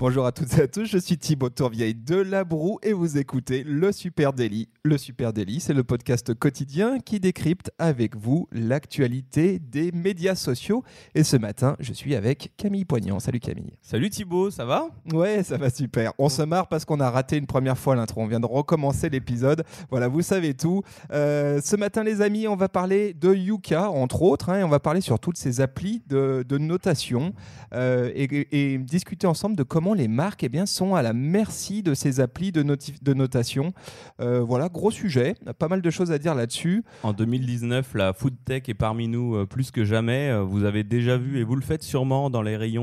Bonjour à toutes et à tous, je suis Thibaut Tourvieille de La Broue et vous écoutez Le Super Daily. Le Super Daily, c'est le podcast quotidien qui décrypte avec vous l'actualité des médias sociaux. Et ce matin, je suis avec Camille Poignant. Salut Camille. Salut Thibaut, ça va? Ouais, ça va super. On se marre parce qu'on a raté une première fois l'intro. On vient de recommencer l'épisode. Voilà, vous savez tout. Euh, ce matin, les amis, on va parler de Yuka, entre autres, hein, et on va parler sur toutes ces applis de, de notation euh, et, et discuter ensemble de comment les marques eh bien, sont à la merci de ces applis de, de notation. Euh, voilà, gros sujet, pas mal de choses à dire là-dessus. En 2019, la food tech est parmi nous euh, plus que jamais. Euh, vous avez déjà vu, et vous le faites sûrement dans les rayons,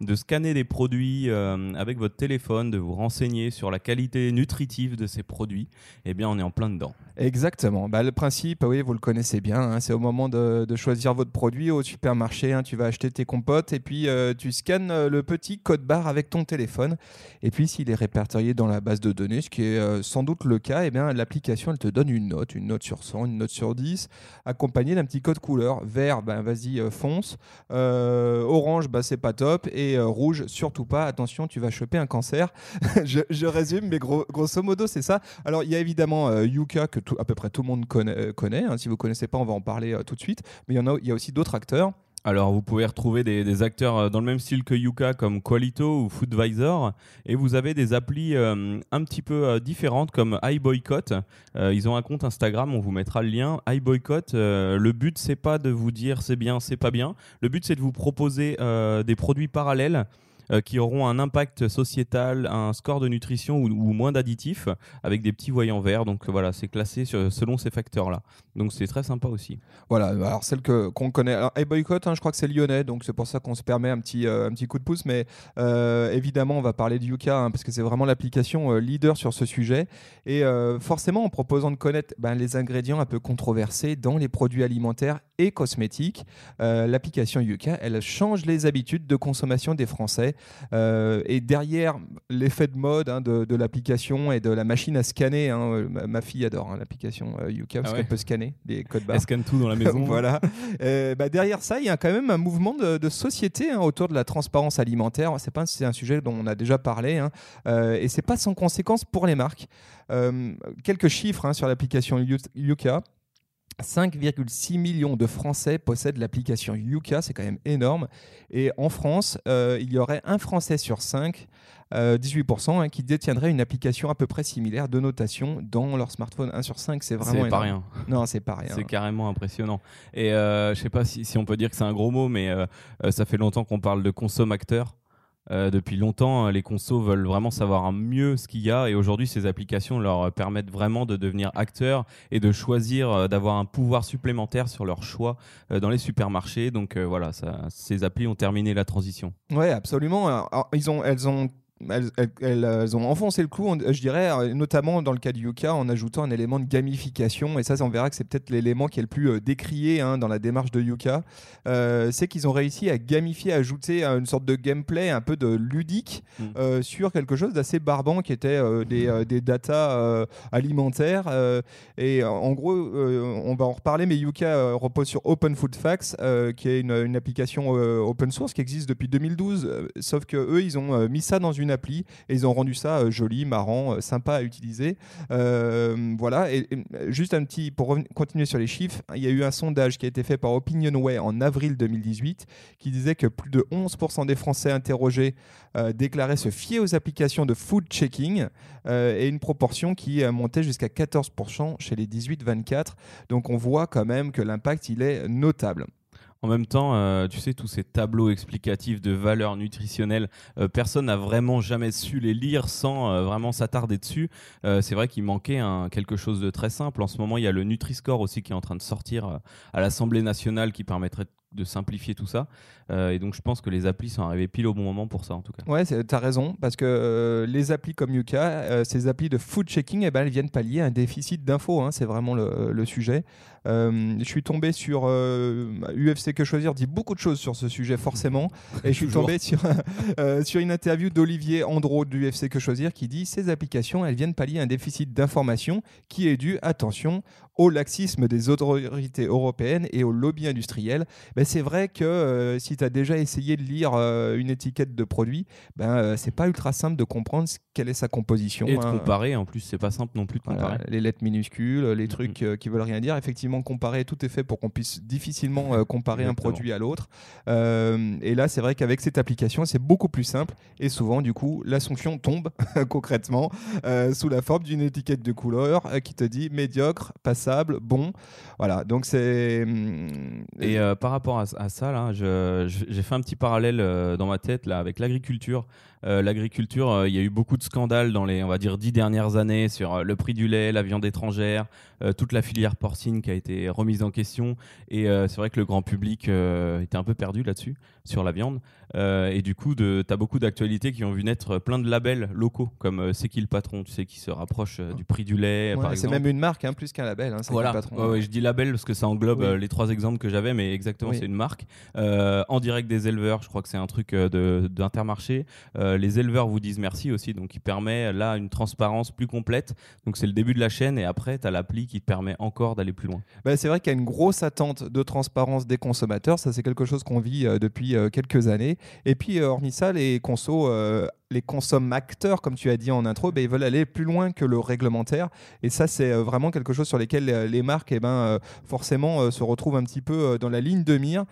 de scanner des produits avec votre téléphone, de vous renseigner sur la qualité nutritive de ces produits. Eh bien, on est en plein dedans. Exactement. Bah, le principe, oui, vous le connaissez bien. Hein, c'est au moment de, choisir votre produit au supermarché. Hein, tu vas acheter tes compotes et puis tu scannes le petit code barre avec ton téléphone. Et puis, s'il est répertorié dans la base de données, ce qui est euh, sans doute le cas, eh bien, l'application, elle te donne une note, une note sur 100, une note sur 10, accompagnée d'un petit code couleur. Vert, ben, vas-y, euh, fonce. Euh, orange, bah, c'est pas top. Et rouge, surtout pas. Attention, tu vas choper un cancer. je, résume, mais grosso modo, c'est ça. Alors, il y a évidemment Yuka, que à peu près tout le monde connaît. hein. Si vous connaissez pas, on va en parler tout de suite. Mais il y, il y a aussi d'autres acteurs. Alors, vous pouvez retrouver des, acteurs euh, dans le même style que Yuka, comme Qualito ou Foodvisor. Et vous avez des applis euh, un petit peu euh, différentes, comme iBoycott. ils ont un compte Instagram, on vous mettra le lien. iBoycott, le but, c'est pas de vous dire c'est bien, c'est pas bien. Le but, c'est de vous proposer des produits parallèles euh, qui auront un impact sociétal, un score de nutrition ou, moins d'additifs avec des petits voyants verts. Donc voilà, c'est classé selon ces facteurs-là. Donc c'est très sympa aussi. Voilà, alors celle que, qu'on connaît, alors, Boycott, hein, je crois que c'est lyonnais, donc c'est pour ça qu'on se permet un petit, euh, un petit coup de pouce. Mais euh, évidemment, on va parler de Yuka hein, parce que c'est vraiment l'application leader sur ce sujet. Et forcément, en proposant de connaître ben, les ingrédients un peu controversés dans les produits alimentaires et cosmétiques, l'application Yuka, elle change les habitudes de consommation des Français euh, et derrière l'effet de mode hein, de, l'application et de la machine à scanner, hein, euh, ma, fille adore hein, l'application euh, Yuka parce ah qu'elle peut scanner des codes barres. Elle scanne tout dans la maison. voilà. bah derrière ça, il y a quand même un mouvement de, société autour de la transparence alimentaire. C'est pas un sujet dont on a déjà parlé et c'est pas sans conséquence pour les marques. quelques chiffres sur l'application Yuka. 5,6 millions de Français possèdent l'application Yuka, c'est quand même énorme. Et en France, euh, il y aurait un Français sur 5, 18%, euh, hein, qui détiendrait une application à peu près similaire de notation dans leur smartphone. 1 sur 5, c'est vraiment. C'est pas rien. Non, c'est pas rien. C'est carrément impressionnant. Et euh, je sais pas si, si, on peut dire que c'est un gros mot, mais ça fait longtemps qu'on parle de consommateurs. Euh, depuis longtemps, les consos veulent vraiment savoir mieux ce qu'il y a et aujourd'hui, ces applications leur permettent vraiment de devenir acteurs et de choisir, euh, d'avoir un pouvoir supplémentaire sur leur choix euh, dans les supermarchés. Donc voilà, ces applis ont terminé la transition. Oui, absolument. ils ont, elles ont elles, ont enfoncé le clou, je dirais, euh, notamment dans le cas du Yuka, en ajoutant un élément de gamification. Et ça, on verra que c'est peut-être l'élément qui est le plus euh, décrié hein, dans la démarche de Yuka. Euh, c'est qu'ils ont réussi à gamifier, à ajouter une sorte de gameplay un peu de ludique mm. sur quelque chose d'assez barbant qui était des, des data alimentaires. et en gros, on va en reparler, mais Yuka repose sur Open Food Facts, qui est une, une application open source qui existe depuis 2012. sauf que eux, ils ont mis ça dans une appli et ils ont rendu ça euh, joli, marrant, euh, sympa à utiliser. Euh, voilà, et, juste un petit, pour continuer sur les chiffres, il y a eu un sondage qui a été fait par Opinionway en avril 2018 qui disait que plus de 11% des Français interrogés déclaraient se fier aux applications de food checking et une proportion qui montait jusqu'à 14% chez les 18-24. Donc on voit quand même que l'impact il est notable. En même temps, euh, tu sais, tous ces tableaux explicatifs de valeurs nutritionnelles, euh, personne n'a vraiment jamais su les lire sans euh, vraiment s'attarder dessus. c'est vrai qu'il manquait quelque chose de très simple. En ce moment, il y a le Nutri-Score aussi qui est en train de sortir à l'Assemblée nationale qui permettrait de simplifier tout ça. Et donc je pense que les applis sont arrivées pile au bon moment pour ça en tout cas. Ouais, tu as raison, parce que les applis comme Yuka, ces applis de food checking, eh ben, elles viennent pallier un déficit d'infos, hein, c'est vraiment le sujet. Je suis tombé sur UFC Que Choisir, dit beaucoup de choses sur ce sujet forcément, et je suis tombé sur, sur une interview d'Olivier Andro du UFC Que Choisir qui dit ces applications, elles viennent pallier un déficit d'information qui est dû, attention, au laxisme des autorités européennes et au lobby industriel. Ben, c'est vrai que euh, si tu as déjà essayé de lire euh, une étiquette de produit, ben, euh, c'est pas ultra simple de comprendre quelle est sa composition. Et de hein. comparer, en plus, c'est pas simple non plus de comparer. les lettres minuscules, les trucs qui veulent rien dire. Effectivement, comparer, tout est fait pour qu'on puisse difficilement comparer un produit à l'autre. et là, c'est vrai qu'avec cette application, c'est beaucoup plus simple. Et souvent, du coup, la sanction tombe concrètement sous la forme d'une étiquette de couleur qui te dit médiocre, pas bon. Voilà, donc c'est. Hum, Et euh, par rapport à, ça, là, j'ai fait un petit parallèle euh, dans ma tête là, avec l'agriculture. Euh, l'agriculture, il y a eu beaucoup de scandales dans les, on va dire, dix dernières années sur le prix du lait, la viande étrangère, toute la filière porcine qui a été remise en question. Et c'est vrai que le grand public était un peu perdu là-dessus, sur la viande. Et du coup, tu as beaucoup d'actualités qui ont vu naître plein de labels locaux, comme C'est qui le patron, tu sais, qui se rapproche du prix du lait, C'est même une marque, hein, plus qu'un label. Hein, voilà. je dis label parce que ça englobe euh, les trois exemples que j'avais, mais exactement, c'est une marque. Euh, en direct des éleveurs, je crois que c'est un truc euh, d'Intermarché. les éleveurs vous disent merci aussi, donc qui permet là une transparence plus complète. Donc c'est le début de la chaîne et après, tu as l'appli qui te permet encore d'aller plus loin. Bah, c'est vrai qu'il y a une grosse attente de transparence des consommateurs. Ça, c'est quelque chose qu'on vit depuis quelques années. Et puis, hormis ça, les consos les consommateurs, comme tu as dit en intro, ben, ils veulent aller plus loin que le réglementaire. Et ça, c'est euh, vraiment quelque chose sur lequel euh, les marques, eh ben, euh, forcément, se retrouvent un petit peu dans la ligne de mire.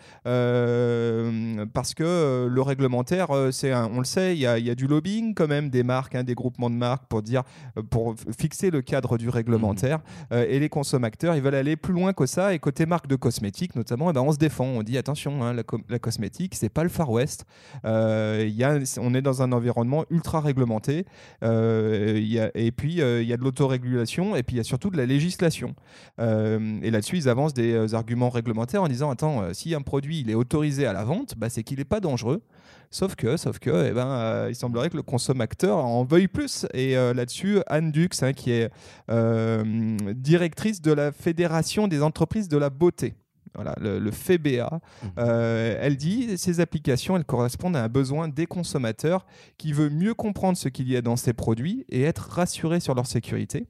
parce que le réglementaire, c'est on le sait, il y, a, du lobbying quand même des marques, hein, des groupements de marques pour dire, pour fixer le cadre du réglementaire. Mmh. et les consommateurs, ils veulent aller plus loin que ça. Et côté marque de cosmétiques, notamment, eh ben, on se défend. On dit attention, hein, la, la, cosmétique, c'est pas le Far West. y a, on est dans un environnement ultra réglementé. Euh, et puis, euh, il y a de l'autorégulation et puis il y a surtout de la législation. Euh, et là-dessus, ils avancent des arguments réglementaires en disant attends, si un produit il est autorisé à la vente, bah, c'est qu'il n'est pas dangereux. Sauf que, sauf que, eh ben, il semblerait que le consommateur en veuille plus. Et là-dessus, Anne Dux, hein, qui est directrice de la Fédération des entreprises de la beauté, voilà, le, FEBA, mhm. euh, elle dit ces applications, elles correspondent à un besoin des consommateurs qui veut mieux comprendre ce qu'il y a dans ces produits et être rassuré sur leur sécurité.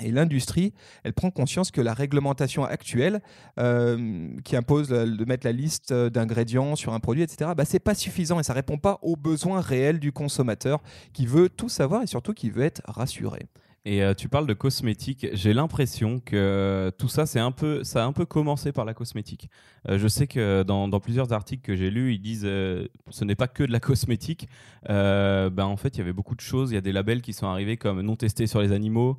Et l'industrie, elle prend conscience que la réglementation actuelle, euh, qui impose de mettre la liste d'ingrédients sur un produit, etc., bah, c'est pas suffisant et ça répond pas aux besoins réels du consommateur qui veut tout savoir et surtout qui veut être rassuré. Et euh, tu parles de cosmétique. J'ai l'impression que tout ça, c'est un peu, ça a un peu commencé par la cosmétique. Euh, je sais que dans, plusieurs articles que j'ai lus, ils disent euh, ce n'est pas que de la cosmétique. ben en fait, il y avait beaucoup de choses. Il y a des labels qui sont arrivés comme non testés sur les animaux.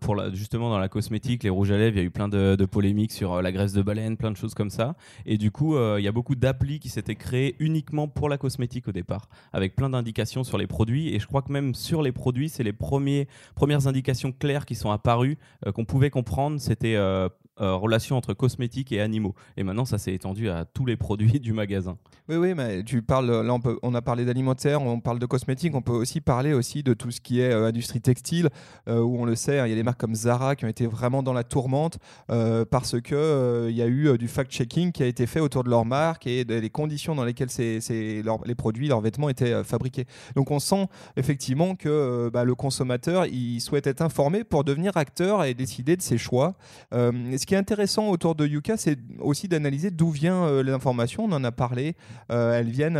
pour justement dans la cosmétique, les rouges à lèvres, il y a eu plein de, polémiques sur la graisse de baleine, plein de choses comme ça. Et du coup, il y a beaucoup d'applis qui s'étaient créés uniquement pour la cosmétique au départ, avec plein d'indications sur les produits. Et je crois que même sur les produits, c'est les premiers, premières indications claires qui sont apparues, euh, qu'on pouvait comprendre, c'était euh, euh, relation entre cosmétiques et animaux. Et maintenant, ça s'est étendu à tous les produits du magasin. Oui, oui, mais tu parles, là, on, a parlé d'alimentaire, on parle de cosmétiques, on peut aussi parler aussi de tout ce qui est industrie textile, où on le sait, hein, il y a des marques comme Zara qui ont été vraiment dans la tourmente parce que il y a eu du fact-checking qui a été fait autour de leur marque et des conditions dans lesquelles les produits, leurs vêtements étaient fabriqués. Donc on sent effectivement que bah, le consommateur, il souhaite être informé pour devenir acteur et décider de ses choix. Euh, ce qui est intéressant autour de Yuka, c'est aussi d'analyser d'où vient euh, l'information. On en a parlé. Euh, elles viennent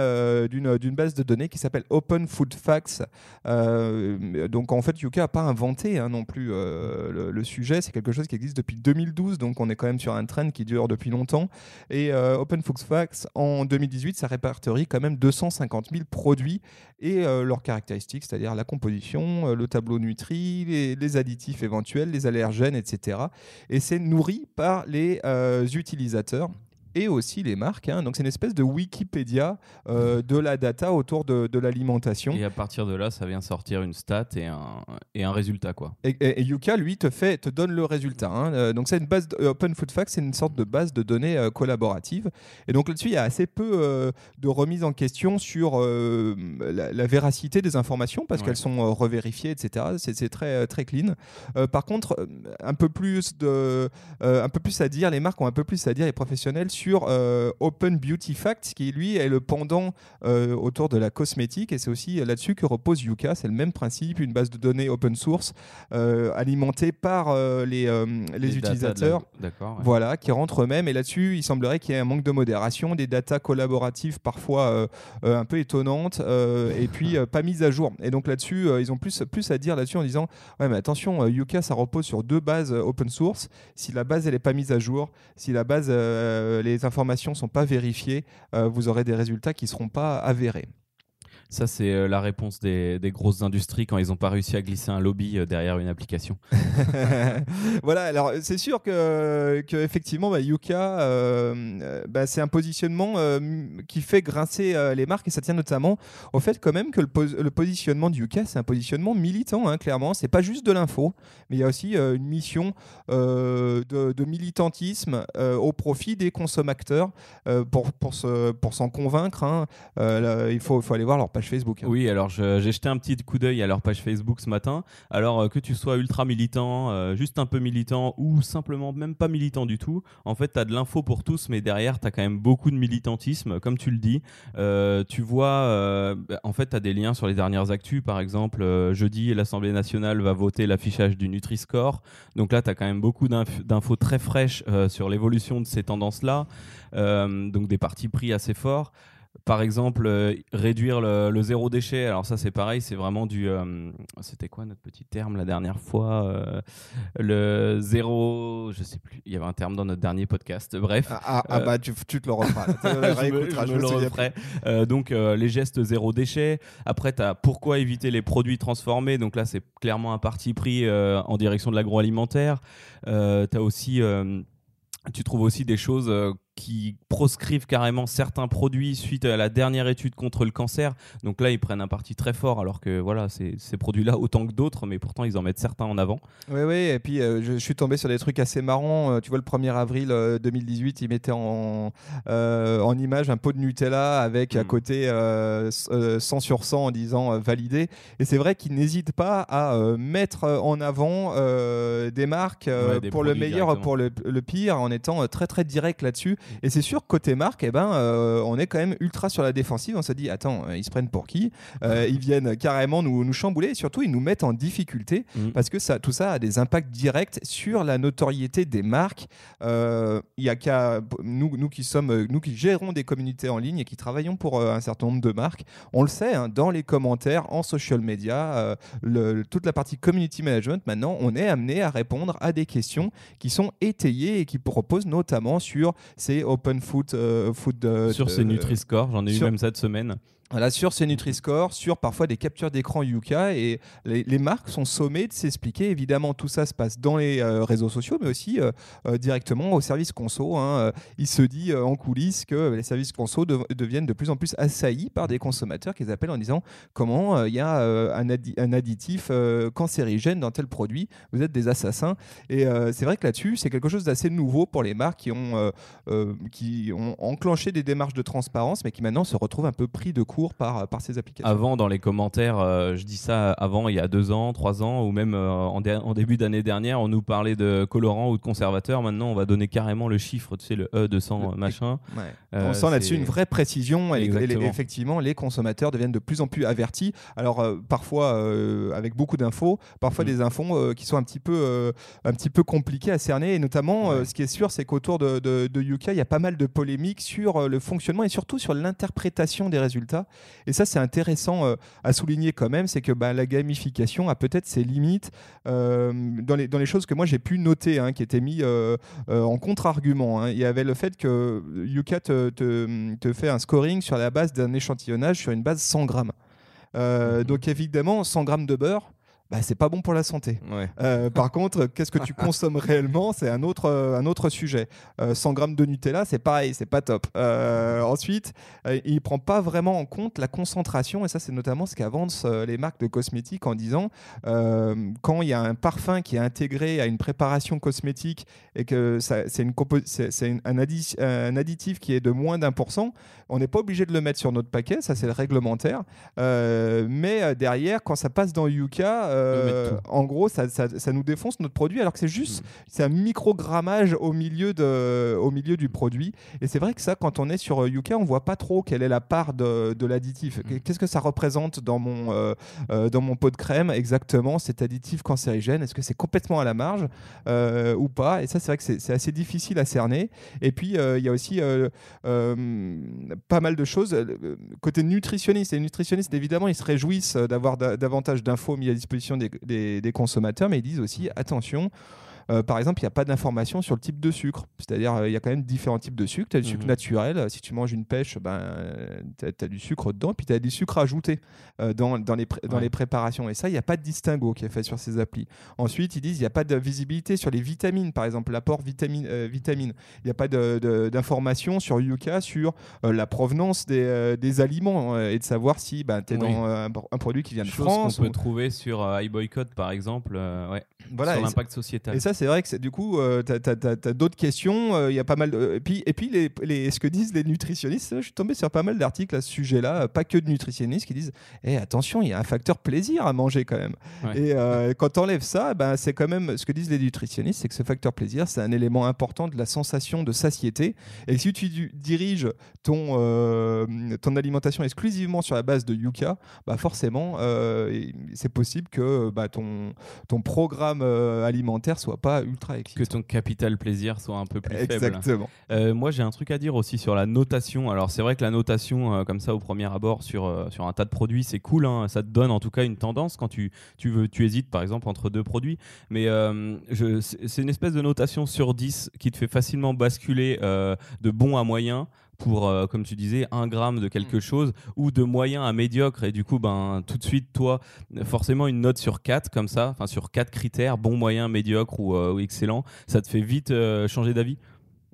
d'une base de données qui s'appelle Open Food Facts. donc en fait, Yuka n'a pas inventé hein, non plus le, sujet. C'est quelque chose qui existe depuis 2012. Donc on est quand même sur un trend qui dure depuis longtemps. Et Open Food Facts, en 2018, ça répertorie quand même 250 000 produits et leurs caractéristiques, c'est-à-dire la composition, le tableau Nutri, les, additifs éventuels, les allergènes, etc. Et c'est nourri par les euh, utilisateurs. Et aussi les marques. hein. Donc c'est une espèce de Wikipédia euh, de la data autour de, de l'alimentation. Et à partir de là, ça vient sortir une stat et un, et un résultat. quoi. Et, et- et Yuka, lui, te, fait, te donne le résultat. hein. Euh, donc, c'est une base de- euh, Open Food Facts, c'est une sorte de base de données euh, collaborative. Et donc, là-dessus, il y a assez peu de remise en question sur la, la véracité des informations parce Ouais. qu'elles sont revérifiées, etc. C'est c'est très, très clean. Par contre, un peu, plus de, un peu plus à dire, les marques ont un peu plus à dire, les professionnels, sur euh, Open Beauty Facts, qui lui est le pendant euh, autour de la cosmétique. Et c'est aussi là-dessus que repose Yuka. C'est le même principe, une base de données open source euh, alimentés par les, les, la- utilisateurs. D'accord. ouais. Voilà, qui rentrent eux-mêmes. Et là-dessus, il semblerait qu'il y ait un manque de modération, des datas collaboratives parfois un peu étonnantes, et puis pas mises à jour. Et donc là-dessus, ils ont plus, plus à dire là-dessus en disant Ouais, mais attention, Yuka, ça repose sur deux bases open source. Si la base, elle n'est pas mise à jour, si la base, les informations sont pas vérifiées, euh, vous aurez des résultats qui seront pas avérés. Ça, c'est euh, la réponse des, des grosses industries quand ils n'ont pas réussi à glisser un lobby euh, derrière une application. voilà, alors c'est sûr que, que effectivement, bah, Yuka, euh, euh, bah, c'est un positionnement euh, qui fait grincer euh, les marques et ça tient notamment au fait quand même que le, pos- le positionnement de Yuka, c'est un positionnement militant, hein, clairement. C'est pas juste de l'info, mais il y a aussi euh, une mission euh, de, de militantisme euh, au profit des consommateurs euh, pour, pour, se- pour s'en convaincre. hein. Euh, là, il faut, faut aller voir leur page Facebook. hein. Oui, alors j'ai jeté un petit coup d'œil à leur page Facebook ce matin. Alors euh, que tu sois ultra militant, euh, juste un peu militant ou simplement même pas militant du tout, en fait, tu as de l'info pour tous, mais derrière, tu as quand même beaucoup de militantisme, comme tu le dis. Euh, tu vois, en fait, tu as des liens sur les dernières actus. Par exemple, jeudi, l'Assemblée nationale va voter l'affichage du Nutri-Score. Donc là, tu as quand même beaucoup d'inf- d'infos très fraîches sur l'évolution de ces tendances-là. Donc des partis pris assez forts. Par exemple, euh, réduire le, le zéro déchet. Alors ça, c'est pareil, c'est vraiment du. euh, C'était quoi notre petit terme la dernière fois euh, Le zéro, je sais plus. Il y avait un terme dans notre dernier podcast. Bref. Ah, ah, ah, bah tu, tu te le referas. je me, je je me le referai. Donc les gestes zéro déchet. Après, tu as pourquoi éviter les produits transformés. Donc là, c'est clairement un parti pris en direction de l'agroalimentaire. Tu as aussi... tu trouves aussi des choses qui proscrivent carrément certains produits suite à la dernière étude contre le cancer. Donc là, ils prennent un parti très fort, alors que voilà, ces produits-là autant que d'autres, mais pourtant ils en mettent certains en avant. Oui, oui, et puis euh, je, je suis tombé sur des trucs assez marrants. Euh, tu vois, le 1er avril euh, 2018, ils mettaient en, euh, en image un pot de Nutella avec à Mm. côté euh, s- euh, 100 sur 100 en disant euh, validé. Et c'est vrai qu'ils n'hésitent pas à euh, mettre en avant euh, des marques euh, Ouais, des pour le meilleur, pour le, le pire, en étant euh, très très direct là-dessus. Et c'est sûr, côté marque, eh ben, euh, on est quand même ultra sur la défensive. On se dit, attends, euh, ils se prennent pour qui? Euh, Ils viennent carrément nous, nous chambouler et surtout, ils nous mettent en difficulté Mm. parce que ça, tout ça a des impacts directs sur la notoriété des marques. Euh, Il y a qu'à nous, nous qui sommes, euh, nous qui gérons des communautés en ligne et qui travaillons pour euh, un certain nombre de marques, on le sait hein, dans les commentaires, en social media, euh, le- toute la partie community management. Maintenant, on est amené à répondre à des questions qui sont étayées et qui reposent notamment sur ces open food, euh, food euh, Sur de- ces Nutri-Score, j'en ai sur- eu même cette semaine. Voilà, sur ces Nutri-Score, sur parfois des captures d'écran Yuka. Et les, marques sont sommées de s'expliquer. Évidemment, tout ça se passe dans les euh, réseaux sociaux, mais aussi euh, euh, directement au service conso. hein. Il se dit en coulisses que les services conso de- deviennent de plus en plus assaillis par des consommateurs qu'ils appellent en disant comment il y a un, un additif cancérigène dans tel produit? Vous êtes des assassins. Et c'est vrai que là-dessus, c'est quelque chose d'assez nouveau pour les marques qui ont, qui ont enclenché des démarches de transparence, mais qui maintenant se retrouvent un peu pris de court par, par ces applications. Avant, dans les commentaires, euh, je dis ça avant, il y a deux ans, trois ans, ou même euh, en, dé- en début d'année dernière, on nous parlait de colorants ou de conservateurs. Maintenant, on va donner carrément le chiffre, tu sais, le E200 Le- machin. Ouais. Euh, On sent là-dessus une vraie précision et, effectivement les consommateurs deviennent de plus en plus avertis. Alors euh, parfois euh, avec beaucoup d'infos, parfois Mm. des infos euh, qui sont un petit peu euh, un petit peu compliquées à cerner et notamment euh, Ouais. ce qui est sûr c'est qu'autour de, de, de Yuka il y a pas mal de polémiques sur le fonctionnement et surtout sur l'interprétation des résultats. Et ça c'est intéressant euh, à souligner quand même, c'est que bah, la gamification a peut-être ses limites euh, dans, les, dans les choses que moi j'ai pu noter, hein, qui étaient mis euh, euh, en contre-argument. hein. Il y avait le fait que Yuka te, te- te fait un scoring sur la base d'un échantillonnage sur une base 100 grammes. Mhm. Donc évidemment, 100 grammes de beurre, bah, c'est pas bon pour la santé. Euh, par contre, qu'est-ce que tu consommes réellement C'est un autre, euh, un autre sujet. 100 grammes de Nutella, c'est pareil, c'est pas top. ensuite, il prend pas vraiment en compte la concentration, et ça, c'est notamment ce qu'avancent les marques de cosmétiques en disant quand il y a un parfum qui est intégré à une préparation cosmétique et que c'est un, un, additif qui est de moins d'un pour cent, on n'est pas obligé de le mettre sur notre paquet, ça c'est le réglementaire. Euh, mais euh, derrière, quand ça passe dans Yuka, euh, en gros, ça, nous défonce notre produit, alors que c'est juste, mm. c'est un microgrammage au milieu, de, au milieu du produit. Et c'est vrai que ça, quand on est sur Yuka, on voit pas trop quelle est la part de, de l'additif. Mm. Qu'est-ce que ça représente dans mon, dans mon pot de crème exactement, cet additif cancérigène? Est-ce que c'est complètement à la marge ou pas? Et ça, c'est vrai que c'est assez difficile à cerner. Et puis, il y a aussi pas mal de choses. Euh, côté nutritionniste, et nutritionnistes, évidemment, ils se réjouissent d'avoir davantage d'infos mis à disposition des, consommateurs, mais ils disent aussi attention, euh, par exemple, il n'y a pas d'information sur le type de sucre. C'est-à-dire, euh, il y a quand même différents types de sucre. Tu as du sucre mhm. naturel. Si tu manges une pêche, ben, tu as, du sucre dedans. Puis tu as du sucre ajouté euh, dans, dans, les, dans les préparations. Et ça, il n'y a pas de distinguo qui est fait sur ces applis. Ensuite, ils disent il n'y a pas de visibilité sur les vitamines, par exemple, l'apport vitamine. vitamine. Il n'y a pas d'information sur Yuka sur la provenance des, des aliments et de savoir si ben, tu es dans un, produit qui vient de Chose France. qu'on peut trouver sur iBoycott, par exemple, ouais, voilà, sur l'impact sociétal. Et ça, c'est vrai que du coup, euh, tu as, d'autres questions. Euh, il y a pas mal. De... Et puis, et puis les, les, ce que disent les nutritionnistes, je suis tombé sur pas mal d'articles à ce sujet-là, pas que de nutritionnistes qui disent eh, attention, il y a un facteur plaisir à manger quand même. Et euh, quand tu enlèves ça, ben, c'est quand même ce que disent les nutritionnistes c'est que ce facteur plaisir, c'est un élément important de la sensation de satiété. Et si tu diriges ton, ton alimentation exclusivement sur la base de Yuka, bah forcément, c'est possible que bah, ton, ton programme alimentaire soit pas ultra Que ton capital plaisir soit un peu plus faible. Exactement. Euh, moi, j'ai un truc à dire aussi sur la notation. Alors, c'est vrai que la notation, euh, comme ça, au premier abord, sur, euh, sur un tas de produits, c'est cool. Hein. Ça te donne en tout cas une tendance quand tu, tu, veux, tu hésites, par exemple, entre deux produits. Mais c'est une espèce de notation sur 10 qui te fait facilement basculer de bon à moyen pour, euh, comme tu disais, un gramme de quelque mm. chose ou de moyen à médiocre. Et du coup, ben, tout de suite, toi, forcément, une note sur 4 comme ça, enfin sur quatre critères, bon, moyen, médiocre ou, euh, excellent, ça te fait vite euh, changer d'avis?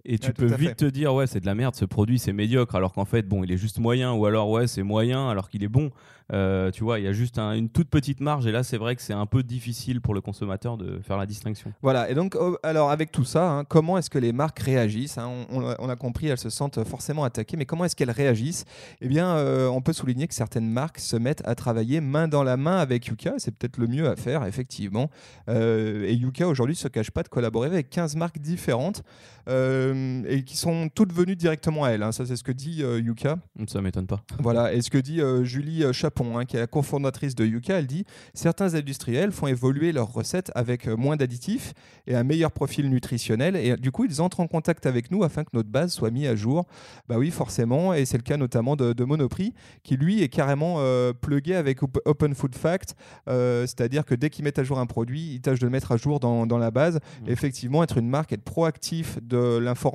Et tu peux vite te dire ouais c'est de la merde ce produit c'est médiocre alors qu'en fait bon il est juste moyen ou alors ouais c'est moyen alors qu'il est bon euh, tu vois, il y a juste une toute petite marge et là, c'est vrai que c'est un peu difficile pour le consommateur de faire la distinction. Voilà, et donc, oh, alors avec tout ça, hein, comment est-ce que les marques réagissent hein, on, a compris, elles se sentent forcément attaquées, mais comment est-ce qu'elles réagissent? Eh bien, euh, on peut souligner que certaines marques se mettent à travailler main dans la main avec Yuka, c'est peut-être le mieux à faire, effectivement. Euh, et Yuka aujourd'hui ne se cache pas de collaborer avec 15 marques différentes et qui sont toutes venues directement à elle. Hein. Ça, c'est ce que dit Yuka. Ça m'étonne pas. Voilà, et ce que dit Julie Chapeau Hein, qui est la cofondatrice de Yuka, elle dit certains industriels font évoluer leurs recettes avec euh, moins d'additifs et un meilleur profil nutritionnel. Et du coup, ils entrent en contact avec nous afin que notre base soit mise à jour. Bah oui, forcément. Et c'est le cas notamment de, Monoprix, qui lui est carrément euh, plugué avec Open Food Fact. Euh, c'est-à-dire que dès qu'ils mettent à jour un produit, ils tâchent de le mettre à jour dans, dans la base. Mmh. Effectivement, être une marque, être proactif de l'information,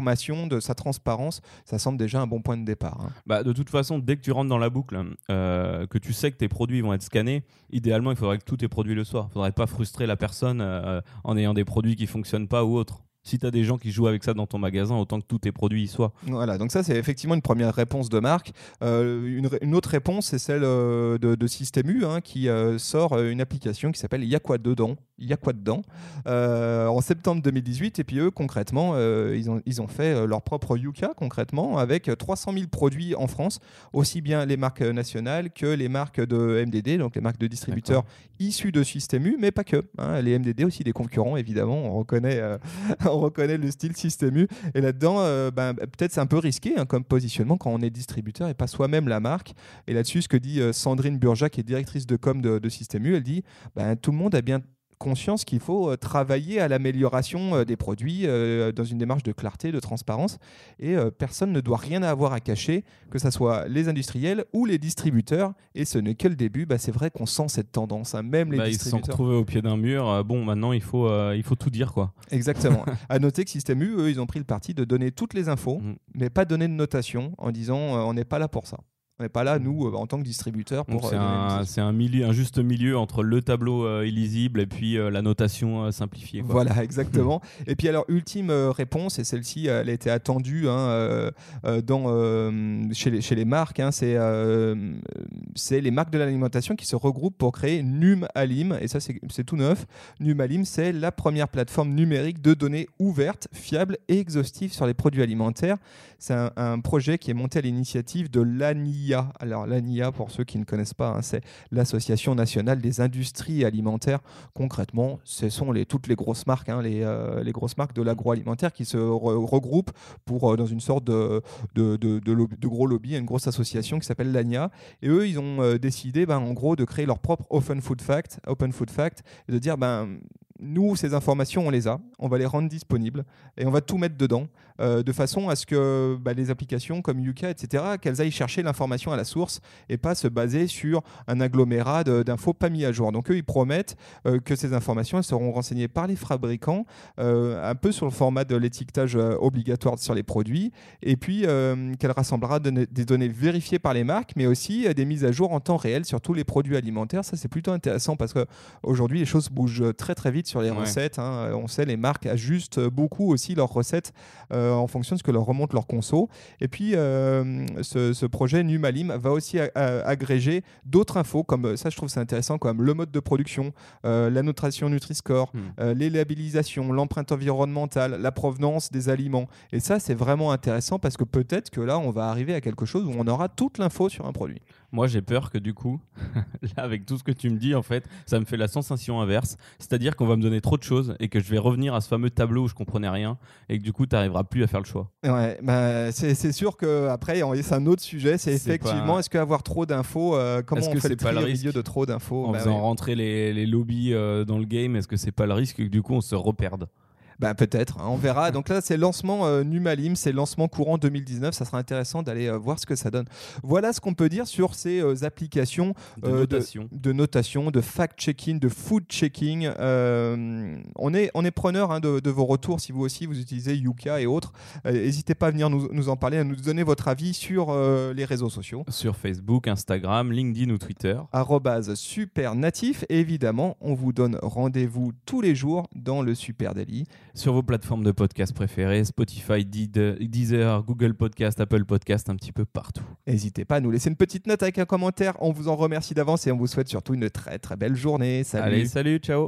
de sa transparence, ça semble déjà un bon point de départ. Hein. Bah, de toute façon, dès que tu rentres dans la boucle, que tu sais que tes produits vont être scannés, idéalement, il faudrait que tous tes produits le soient. Il ne faudrait pas frustrer la personne euh, en ayant des produits qui ne fonctionnent pas ou autre si tu as des gens qui jouent avec ça dans ton magasin, autant que tous tes produits y soient. Voilà, donc ça c'est effectivement une première réponse de marque. Euh, une, autre réponse, c'est celle euh, de, de Système U hein, qui euh, sort une application qui s'appelle Y'a quoi dedans? Y'a quoi dedans? En septembre 2018, et puis eux concrètement, ils, ont, ils ont fait leur propre Yuka concrètement avec 300 000 produits en France, aussi bien les marques nationales que les marques de MDD, donc les marques de distributeurs issus de Système U, mais pas que. Hein. les MDD aussi des concurrents évidemment, on reconnaît. On reconnaît le style Système U. Et là-dedans, euh, ben, peut-être c'est un peu risqué hein, comme positionnement quand on est distributeur et pas soi-même la marque. Et là-dessus, ce que dit euh, Sandrine Burja, qui est directrice de com de, de Système U, elle dit ben, tout le monde a bien conscience qu'il faut euh, travailler à l'amélioration euh, des produits euh, dans une démarche de clarté, de transparence. Et personne ne doit rien avoir à cacher, que ce soit les industriels ou les distributeurs. Et ce n'est que le début. Bah, c'est vrai qu'on sent cette tendance. Hein. Même les bah, distributeurs. Ils se sont retrouvés au pied d'un mur. Bon, maintenant, il faut, il faut tout dire. quoi. Exactement. à noter que Système U, eux, ils ont pris le parti de donner toutes les infos, mm. mais pas donner de notation en disant on n'est pas là pour ça. On n'est pas là, nous, euh, en tant que distributeur, pour. C'est euh, un, c'est un, milieu, un juste milieu entre le tableau euh, illisible et puis la notation simplifiée. quoi. Voilà, exactement. et puis alors, ultime réponse, et celle-ci, elle a été attendue hein, dans, chez, les, chez les marques, hein, c'est c'est les marques de l'alimentation qui se regroupent pour créer Num Alim, et ça c'est tout neuf. Num Alim, c'est la première plateforme numérique de données ouvertes, fiables et exhaustives sur les produits alimentaires. C'est un, un projet qui est monté à l'initiative de l'ANIA. Alors l'ANIA, pour ceux qui ne connaissent pas, hein, c'est l'Association nationale des industries alimentaires concrètement, ce sont toutes les grosses marques, hein, euh, les grosses marques de l'agroalimentaire qui se re- regroupent pour, euh, dans une sorte de, gros lobby, une grosse association qui s'appelle l'ANIA. Et eux, ils ont euh, décidé, ben, en gros, de créer leur propre Open Food Fact, Open Food Fact, de dire, ben, nous, ces informations, on les a, on va les rendre disponibles et on va tout mettre dedans, euh, de façon à ce que bah, les applications comme Yuka, etc., qu'elles aillent chercher l'information à la source et pas se baser sur un agglomérat d'infos pas mis à jour. Donc eux, ils promettent euh, que ces informations elles seront renseignées par les fabricants, euh, un peu sur le format de l'étiquetage obligatoire sur les produits, et puis qu'elle rassemblera de- des données vérifiées par les marques, mais aussi des mises à jour en temps réel sur tous les produits alimentaires. Ça, c'est plutôt intéressant parce que aujourd'hui, les choses bougent très très vite sur les Ouais. recettes. hein. On sait, les marques ajustent beaucoup aussi leurs recettes euh, en fonction de ce que leur remonte leur conso. Et puis, euh, ce, ce projet Numalim va aussi agréger d'autres infos, comme ça, je trouve c'est intéressant, comme le mode de production, euh, la notation Nutri-Score, euh, les labellisations, l'empreinte environnementale, la provenance des aliments. Et ça, c'est vraiment intéressant parce que peut-être que là, on va arriver à quelque chose où on aura toute l'info sur un produit. Moi, j'ai peur que du coup, là, avec tout ce que tu me dis, en fait, ça me fait la sensation inverse. C'est-à-dire qu'on va me donner trop de choses et que je vais revenir à ce fameux tableau où je comprenais rien et que du coup, tu n'arriveras plus à faire le choix. Ouais, bah, c'est sûr que après c'est un autre sujet. C'est effectivement pas- est-ce qu'avoir trop d'infos, euh, comment on que fait le pas tri le au risque milieu de trop d'infos? En Bah faisant ouais. rentrer les, les lobbies euh, dans le game, est-ce que c'est pas le risque que du coup, on se reperde? Bah, peut-être, hein, on verra. Donc là, c'est lancement euh, Numalim, c'est lancement courant 2019. Ça sera intéressant d'aller euh, voir ce que ça donne. Voilà ce qu'on peut dire sur ces euh, applications de notation de notation, de fact-checking, de food-checking. On, est, on est preneur hein, de, de vos retours si vous aussi vous utilisez Yuka et autres. N'hésitez pas à venir nous, nous en parler, à nous donner votre avis sur les réseaux sociaux. Sur Facebook, Instagram, LinkedIn ou Twitter. super natif. Et évidemment, on vous donne rendez-vous tous les jours dans le Super Daily. Sur vos plateformes de podcast préférées, Spotify, Deezer, Google Podcast, Apple Podcast, un petit peu partout. N'hésitez pas à nous laisser une petite note avec un commentaire. On vous en remercie d'avance et on vous souhaite surtout une très très belle journée. Salut. Allez, salut, ciao